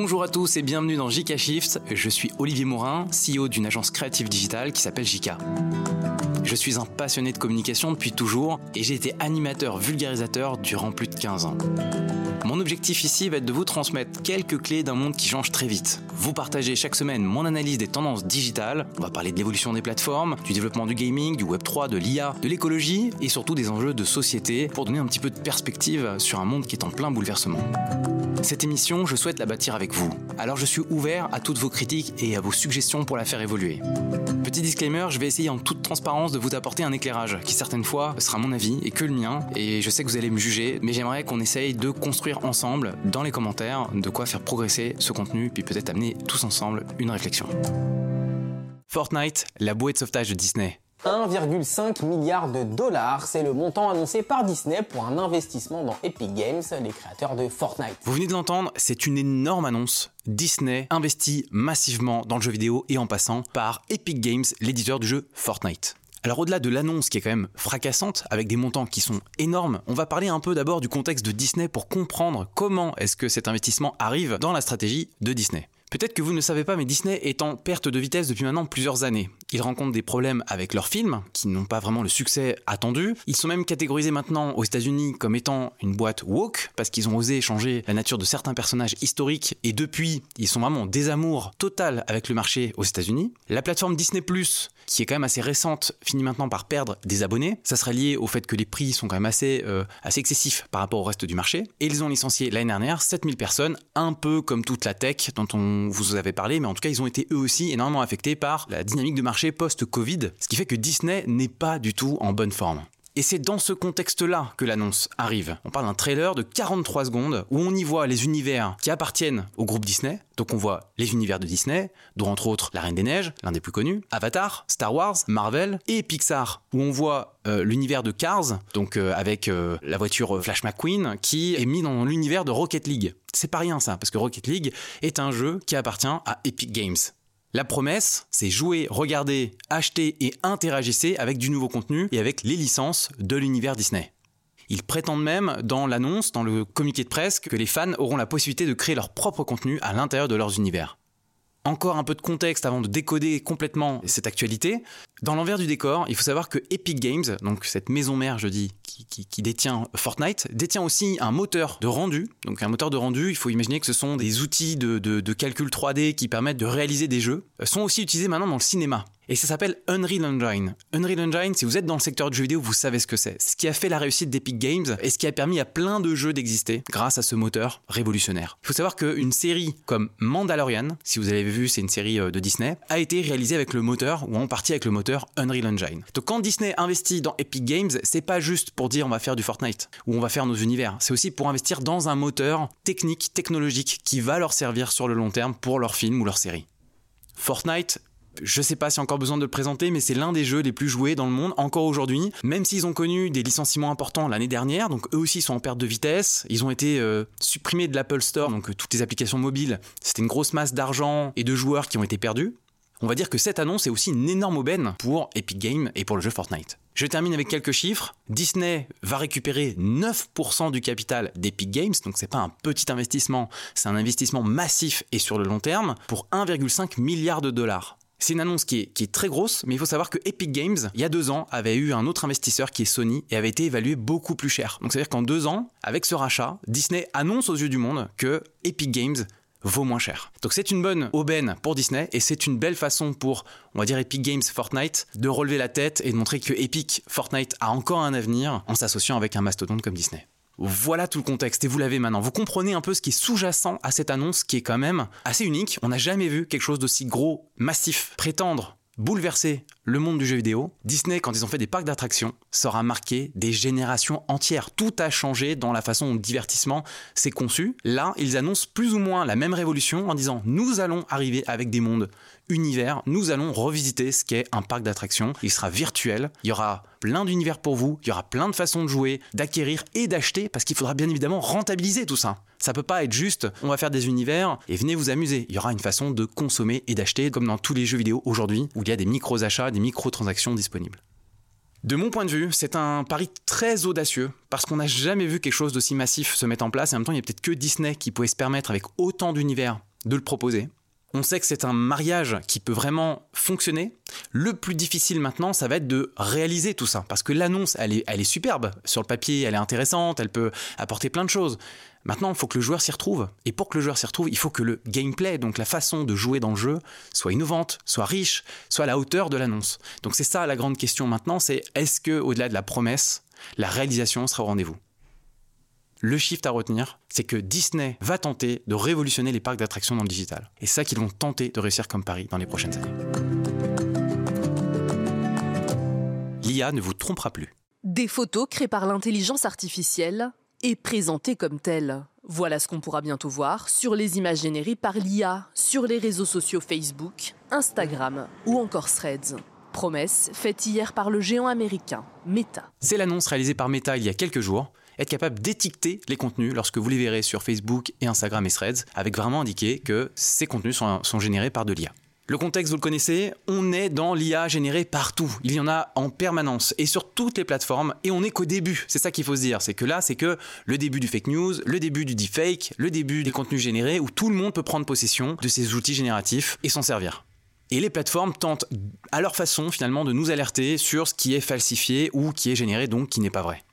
Bonjour à tous et bienvenue dans JK Shift. Je suis Olivier Morin, CEO d'une agence créative digitale qui s'appelle JK. Je suis un passionné de communication depuis toujours et j'ai été animateur vulgarisateur durant plus de 15 ans. Mon objectif ici va être de vous transmettre quelques clés d'un monde qui change très vite. Vous partagez chaque semaine mon analyse des tendances digitales, on va parler de l'évolution des plateformes, du développement du gaming, du Web3, de l'IA, de l'écologie et surtout des enjeux de société pour donner un petit peu de perspective sur un monde qui est en plein bouleversement. Cette émission, je souhaite la bâtir avec vous. Alors je suis ouvert à toutes vos critiques et à vos suggestions pour la faire évoluer. Petit disclaimer, je vais essayer en toute transparence de vous apporter un éclairage qui certaines fois sera mon avis et que le mien. Et je sais que vous allez me juger, mais j'aimerais qu'on essaye de construire ensemble dans les commentaires de quoi faire progresser ce contenu, puis peut-être amener tous ensemble une réflexion. Fortnite, la bouée de sauvetage de Disney. 1,5 milliard de dollars, c'est le montant annoncé par Disney pour un investissement dans Epic Games, les créateurs de Fortnite. Vous venez de l'entendre, c'est une énorme annonce. Disney investit massivement dans le jeu vidéo et en passant par Epic Games, l'éditeur du jeu Fortnite. Alors au-delà de l'annonce qui est quand même fracassante, avec des montants qui sont énormes, on va parler un peu d'abord du contexte de Disney pour comprendre comment est-ce que cet investissement arrive dans la stratégie de Disney. Peut-être que vous ne savez pas, mais Disney est en perte de vitesse depuis maintenant plusieurs années. Ils rencontrent des problèmes avec leurs films, qui n'ont pas vraiment le succès attendu. Ils sont même catégorisés maintenant aux États-Unis comme étant une boîte woke, parce qu'ils ont osé changer la nature de certains personnages historiques, et depuis, ils sont vraiment en désamour total avec le marché aux États-Unis. La plateforme Disney qui est quand même assez récente, finit maintenant par perdre des abonnés. Ça serait lié au fait que les prix sont quand même assez, euh, assez excessifs par rapport au reste du marché. Et ils ont licencié l'année dernière 7000 personnes, un peu comme toute la tech dont on vous avez parlé, mais en tout cas, ils ont été eux aussi énormément affectés par la dynamique de marché post-Covid, ce qui fait que Disney n'est pas du tout en bonne forme. Et c'est dans ce contexte-là que l'annonce arrive. On parle d'un trailer de 43 secondes où on y voit les univers qui appartiennent au groupe Disney. Donc on voit les univers de Disney, dont entre autres La Reine des Neiges, l'un des plus connus, Avatar, Star Wars, Marvel et Pixar, où on voit euh, l'univers de Cars, donc euh, avec euh, la voiture Flash McQueen, qui est mis dans l'univers de Rocket League. C'est pas rien ça, parce que Rocket League est un jeu qui appartient à Epic Games. La promesse, c'est jouer, regarder, acheter et interagissez avec du nouveau contenu et avec les licences de l'univers Disney. Ils prétendent même dans l'annonce, dans le communiqué de presse, que les fans auront la possibilité de créer leur propre contenu à l'intérieur de leurs univers. Encore un peu de contexte avant de décoder complètement cette actualité. Dans l'envers du décor, il faut savoir que Epic Games, donc cette maison mère, je dis, qui, détient Fortnite, détient aussi un moteur de rendu. Donc un moteur de rendu, il faut imaginer que ce sont des outils de, de calcul 3D qui permettent de réaliser des jeux, sont aussi utilisés maintenant dans le cinéma et ça s'appelle Unreal Engine. Unreal Engine, si vous êtes dans le secteur du jeu vidéo, vous savez ce que c'est. Ce qui a fait la réussite d'Epic Games et ce qui a permis à plein de jeux d'exister grâce à ce moteur révolutionnaire. Il faut savoir qu'une série comme Mandalorian, si vous avez vu, c'est une série euh, de Disney, a été réalisée avec le moteur ou en partie avec le moteur Unreal Engine. Donc quand Disney investit dans Epic Games, c'est pas juste pour dire on va faire du Fortnite ou on va faire nos univers, c'est aussi pour investir dans un moteur technique, technologique qui va leur servir sur le long terme pour leurs films ou leurs séries. Fortnite, je sais pas si encore besoin de le présenter, mais c'est l'un des jeux les plus joués dans le monde encore aujourd'hui. Même s'ils ont connu des licenciements importants l'année dernière, donc eux aussi sont en perte de vitesse. Ils ont été euh, supprimés de l'Apple Store, donc toutes les applications mobiles. C'était une grosse masse d'argent et de joueurs qui ont été perdus. On va dire que cette annonce est aussi une énorme aubaine pour Epic Games et pour le jeu Fortnite. Je termine avec quelques chiffres. Disney va récupérer 9% du capital d'Epic Games, donc c'est pas un petit investissement, c'est un investissement massif et sur le long terme pour 1,5 milliard de dollars. C'est une annonce qui est, très grosse, mais il faut savoir que Epic Games, il y a deux ans, avait eu un autre investisseur qui est Sony et avait été évalué beaucoup plus cher. Donc c'est-à-dire qu'en deux ans, avec ce rachat, Disney annonce aux yeux du monde que Epic Games vaut moins cher. Donc c'est une bonne aubaine pour Disney et c'est une belle façon pour, on va dire, Epic Games Fortnite de relever la tête et de montrer que Epic Fortnite a encore un avenir en s'associant avec un mastodonte comme Disney. Voilà tout le contexte et vous l'avez maintenant. Vous comprenez un peu ce qui est sous-jacent à cette annonce qui est quand même assez unique. On n'a jamais vu quelque chose d'aussi gros, massif, prétendre bouleverser le monde du jeu vidéo, Disney, quand ils ont fait des parcs d'attractions, sera marqué des générations entières. Tout a changé dans la façon dont le divertissement s'est conçu. Là, ils annoncent plus ou moins la même révolution en disant nous allons arriver avec des mondes univers, nous allons revisiter ce qu'est un parc d'attractions. Il sera virtuel, il y aura plein d'univers pour vous, il y aura plein de façons de jouer, d'acquérir et d'acheter, parce qu'il faudra bien évidemment rentabiliser tout ça. Ça peut pas être juste on va faire des univers et venez vous amuser. Il y aura une façon de consommer et d'acheter comme dans tous les jeux vidéo aujourd'hui où il y a des micros achats, micro-transactions disponibles. De mon point de vue, c'est un pari très audacieux parce qu'on n'a jamais vu quelque chose d'aussi massif se mettre en place et en même temps il n'y a peut-être que Disney qui pouvait se permettre avec autant d'univers de le proposer. On sait que c'est un mariage qui peut vraiment fonctionner. Le plus difficile maintenant, ça va être de réaliser tout ça. Parce que l'annonce, elle est, superbe. Sur le papier, elle est intéressante, elle peut apporter plein de choses. Maintenant, il faut que le joueur s'y retrouve. Et pour que le joueur s'y retrouve, il faut que le gameplay, donc la façon de jouer dans le jeu, soit innovante, soit riche, soit à la hauteur de l'annonce. Donc c'est ça la grande question maintenant, c'est est-ce que au-delà de la promesse, la réalisation sera au rendez-vous? Le shift à retenir, c'est que Disney va tenter de révolutionner les parcs d'attractions dans le digital. Et ça qu'ils vont tenter de réussir comme Paris dans les prochaines années. L'IA ne vous trompera plus. Des photos créées par l'intelligence artificielle et présentées comme telles. Voilà ce qu'on pourra bientôt voir sur les images générées par l'IA sur les réseaux sociaux Facebook, Instagram ou encore Threads. Promesse faite hier par le géant américain Meta. C'est l'annonce réalisée par Meta il y a quelques jours être capable d'étiqueter les contenus lorsque vous les verrez sur Facebook et Instagram et Threads, avec vraiment indiqué que ces contenus sont, sont générés par de l'IA. Le contexte, vous le connaissez, on est dans l'IA générée partout. Il y en a en permanence et sur toutes les plateformes et on n'est qu'au début. C'est ça qu'il faut se dire. C'est que là, c'est que le début du fake news, le début du deepfake, le début des contenus générés où tout le monde peut prendre possession de ces outils génératifs et s'en servir. Et les plateformes tentent à leur façon finalement de nous alerter sur ce qui est falsifié ou qui est généré donc qui n'est pas vrai.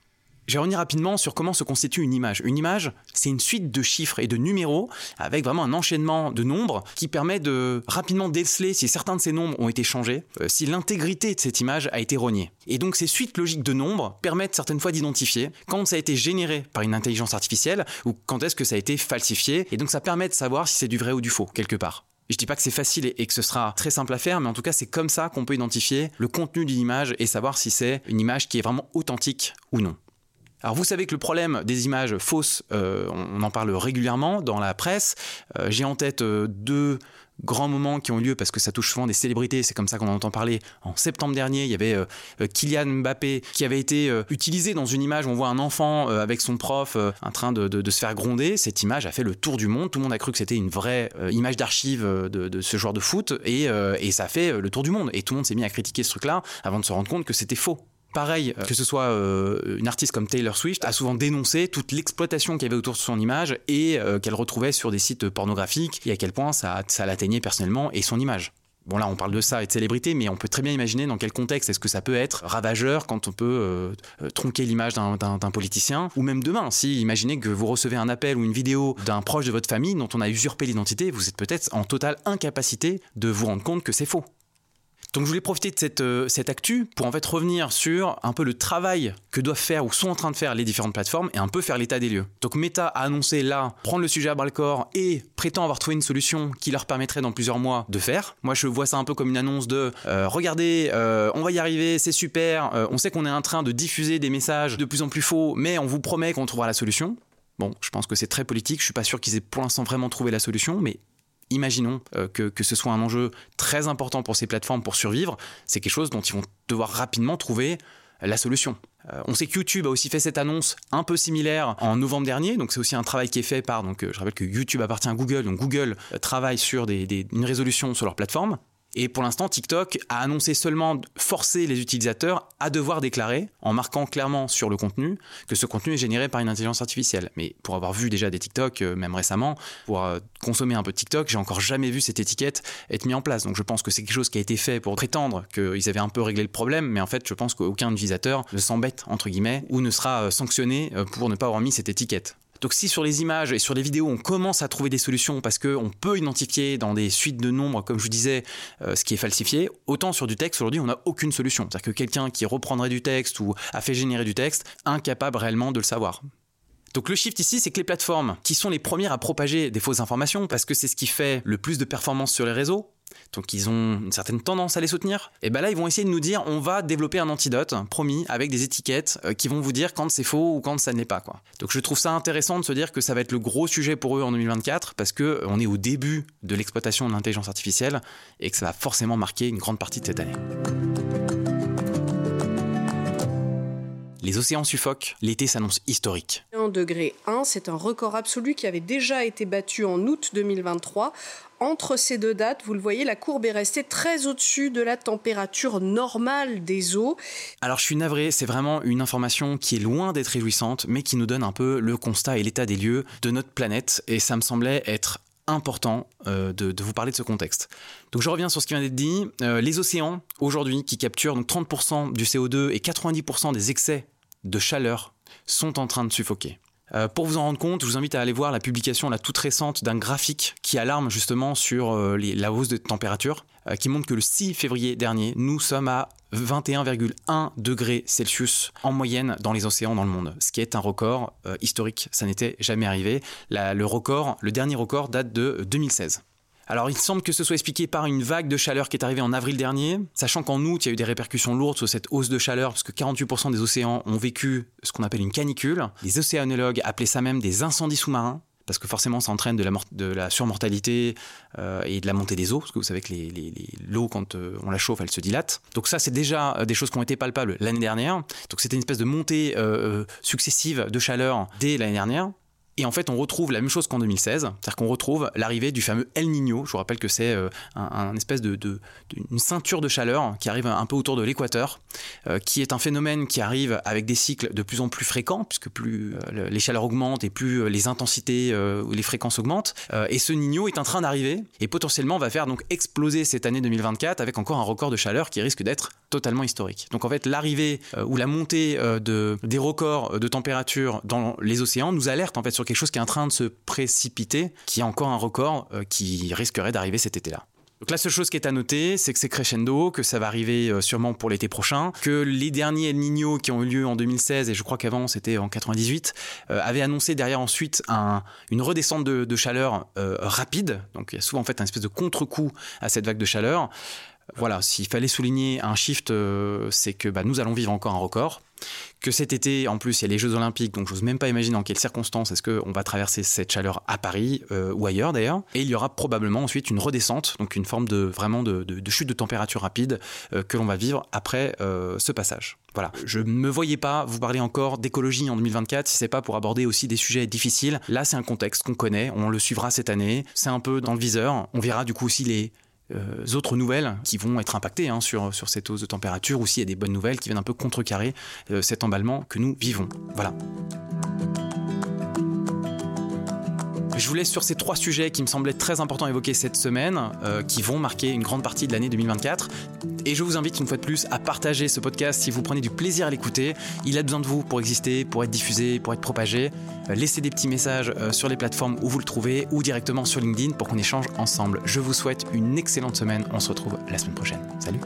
Je vais revenir rapidement sur comment se constitue une image. Une image, c'est une suite de chiffres et de numéros avec vraiment un enchaînement de nombres qui permet de rapidement déceler si certains de ces nombres ont été changés, euh, si l'intégrité de cette image a été rognée. Et donc ces suites logiques de nombres permettent certaines fois d'identifier quand ça a été généré par une intelligence artificielle ou quand est-ce que ça a été falsifié. Et donc ça permet de savoir si c'est du vrai ou du faux quelque part. Je dis pas que c'est facile et que ce sera très simple à faire, mais en tout cas, c'est comme ça qu'on peut identifier le contenu d'une image et savoir si c'est une image qui est vraiment authentique ou non. Alors vous savez que le problème des images fausses, euh, on en parle régulièrement dans la presse. Euh, j'ai en tête euh, deux grands moments qui ont eu lieu parce que ça touche souvent des célébrités, c'est comme ça qu'on en entend parler. En septembre dernier, il y avait Kylian Mbappé qui avait été utilisé dans une image où on voit un enfant avec son prof en train de, se faire gronder. Cette image a fait le tour du monde. Tout le monde a cru que c'était une vraie image d'archive de, ce joueur de foot et, et ça a fait le tour du monde. Et tout le monde s'est mis à critiquer ce truc-là avant de se rendre compte que c'était faux. Pareil, euh, que ce soit euh, une artiste comme Taylor Swift, a souvent dénoncé toute l'exploitation qu'il y avait autour de son image et euh, qu'elle retrouvait sur des sites pornographiques et à quel point ça, ça l'atteignait personnellement et son image. Bon là on parle de ça et de célébrité, mais on peut très bien imaginer dans quel contexte est-ce que ça peut être ravageur quand on peut tronquer l'image d'un politicien, ou même demain, si imaginez que vous recevez un appel ou une vidéo d'un proche de votre famille dont on a usurpé l'identité, vous êtes peut-être en totale incapacité de vous rendre compte que c'est faux. Donc je voulais profiter de cette, euh, cette actu pour en fait revenir sur un peu le travail que doivent faire ou sont en train de faire les différentes plateformes et un peu faire l'état des lieux. Donc Meta a annoncé là prendre le sujet à bras le corps et prétend avoir trouvé une solution qui leur permettrait dans plusieurs mois de faire. Moi je vois ça un peu comme une annonce de euh, regardez, euh, on va y arriver, c'est super, on sait qu'on est en train de diffuser des messages de plus en plus faux, mais on vous promet qu'on trouvera la solution. Bon, je pense que c'est très politique, je suis pas sûr qu'ils aient pour l'instant vraiment trouvé la solution, mais imaginons euh, que, ce soit un enjeu très important pour ces plateformes pour survivre, c'est quelque chose dont ils vont devoir rapidement trouver la solution. Euh, on sait que YouTube a aussi fait cette annonce un peu similaire en novembre dernier, donc c'est aussi un travail qui est fait par, donc euh, je rappelle que YouTube appartient à Google, donc Google travaille sur une résolution sur leur plateforme. Et pour l'instant, TikTok a annoncé seulement forcer les utilisateurs à devoir déclarer, en marquant clairement sur le contenu, que ce contenu est généré par une intelligence artificielle. Mais pour avoir vu déjà des TikTok, euh, même récemment, pour euh, consommer un peu de TikTok, j'ai encore jamais vu cette étiquette être mise en place. Donc je pense que c'est quelque chose qui a été fait pour prétendre qu'ils avaient un peu réglé le problème, mais en fait, je pense qu'aucun utilisateur ne s'embête, entre guillemets, ou ne sera euh, sanctionné pour ne pas avoir mis cette étiquette. Donc si sur les images et sur les vidéos, on commence à trouver des solutions parce qu'on peut identifier dans des suites de nombres, comme je vous disais, euh, ce qui est falsifié, autant sur du texte, aujourd'hui, on n'a aucune solution. C'est-à-dire que quelqu'un qui reprendrait du texte ou a fait générer du texte, incapable réellement de le savoir. Donc le shift ici, c'est que les plateformes qui sont les premières à propager des fausses informations, parce que c'est ce qui fait le plus de performance sur les réseaux, donc ils ont une certaine tendance à les soutenir, et ben là ils vont essayer de nous dire on va développer un antidote, promis, avec des étiquettes euh, qui vont vous dire quand c'est faux ou quand ça ne l'est pas. Donc je trouve ça intéressant de se dire que ça va être le gros sujet pour eux en 2024 parce qu'on euh, est au début de l'exploitation de l'intelligence artificielle et que ça va forcément marquer une grande partie de cette année. Les océans suffoquent, l'été s'annonce historique. 1 degré 1, c'est un record absolu qui avait déjà été battu en août 2023. Entre ces deux dates, vous le voyez, la courbe est restée très au-dessus de la température normale des eaux. Alors je suis navré, c'est vraiment une information qui est loin d'être réjouissante, mais qui nous donne un peu le constat et l'état des lieux de notre planète. Et ça me semblait être important euh, de, vous parler de ce contexte. Donc je reviens sur ce qui vient d'être dit. Euh, les océans, aujourd'hui, qui capturent donc 30% du CO2 et 90% des excès de chaleur, sont en train de suffoquer. Euh, pour vous en rendre compte, je vous invite à aller voir la publication la toute récente d'un graphique qui alarme justement sur la hausse de température, qui montre que le 6 février dernier, nous sommes à 21,1 degrés Celsius en moyenne dans les océans dans le monde, ce qui est un record euh, historique. Ça n'était jamais arrivé. le dernier record date de 2016. Alors il semble que ce soit expliqué par une vague de chaleur qui est arrivée en avril dernier, sachant qu'en août il y a eu des répercussions lourdes sur cette hausse de chaleur, parce que 48% des océans ont vécu ce qu'on appelle une canicule. Les océanologues appelaient ça même des incendies sous-marins parce que forcément ça entraîne de la, surmortalité euh, et de la montée des eaux, parce que vous savez que l'eau, quand euh, on la chauffe, elle se dilate. Donc ça, c'est déjà euh, des choses qui ont été palpables l'année dernière. Donc c'était une espèce de montée successive de chaleur dès l'année dernière. Et en fait, on retrouve la même chose qu'en 2016, c'est-à-dire qu'on retrouve l'arrivée du fameux El Niño. Je vous rappelle que c'est euh, un, espèce de, une ceinture de chaleur qui arrive un peu autour de l'équateur, euh, qui est un phénomène qui arrive avec des cycles de plus en plus fréquents, puisque plus euh, les chaleurs augmentent et plus les intensités ou les fréquences augmentent. et ce Niño est en train d'arriver et potentiellement va faire donc exploser cette année 2024 avec encore un record de chaleur qui risque d'être totalement historique. Donc en fait, l'arrivée ou la montée de, des records de température dans les océans nous alerte en fait sur quelque chose qui est en train de se précipiter, qui est encore un record euh, qui risquerait d'arriver cet été-là. Donc la seule chose qui est à noter, c'est que c'est crescendo, que ça va arriver euh, sûrement pour l'été prochain, que les derniers El Niño qui ont eu lieu en 2016 et je crois qu'avant c'était en 98, euh, avaient annoncé derrière ensuite une redescente de, chaleur rapide. Donc il y a souvent en fait un espèce de contre-coup à cette vague de chaleur. Voilà, s'il fallait souligner un shift, c'est que bah, nous allons vivre encore un record que cet été, en plus, il y a les Jeux Olympiques, donc je n'ose même pas imaginer dans quelles circonstances est-ce qu'on va traverser cette chaleur à Paris euh, ou ailleurs d'ailleurs. Et il y aura probablement ensuite une redescente, donc une forme de vraiment de, chute de température rapide euh, que l'on va vivre après euh, ce passage. Voilà, je ne me voyais pas vous parler encore d'écologie en 2024 si c'est pas pour aborder aussi des sujets difficiles. Là, c'est un contexte qu'on connaît, on le suivra cette année, c'est un peu dans le viseur. On verra du coup aussi les euh, autres nouvelles qui vont être impactées hein, sur, sur cette hausse de température ou s'il y a des bonnes nouvelles qui viennent un peu contrecarrer euh, cet emballement que nous vivons. Voilà. Je vous laisse sur ces trois sujets qui me semblaient très importants à évoquer cette semaine, euh, qui vont marquer une grande partie de l'année 2024. Et je vous invite une fois de plus à partager ce podcast si vous prenez du plaisir à l'écouter. Il a besoin de vous pour exister, pour être diffusé, pour être propagé. Euh, laissez des petits messages euh, sur les plateformes où vous le trouvez ou directement sur LinkedIn pour qu'on échange ensemble. Je vous souhaite une excellente semaine. On se retrouve la semaine prochaine. Salut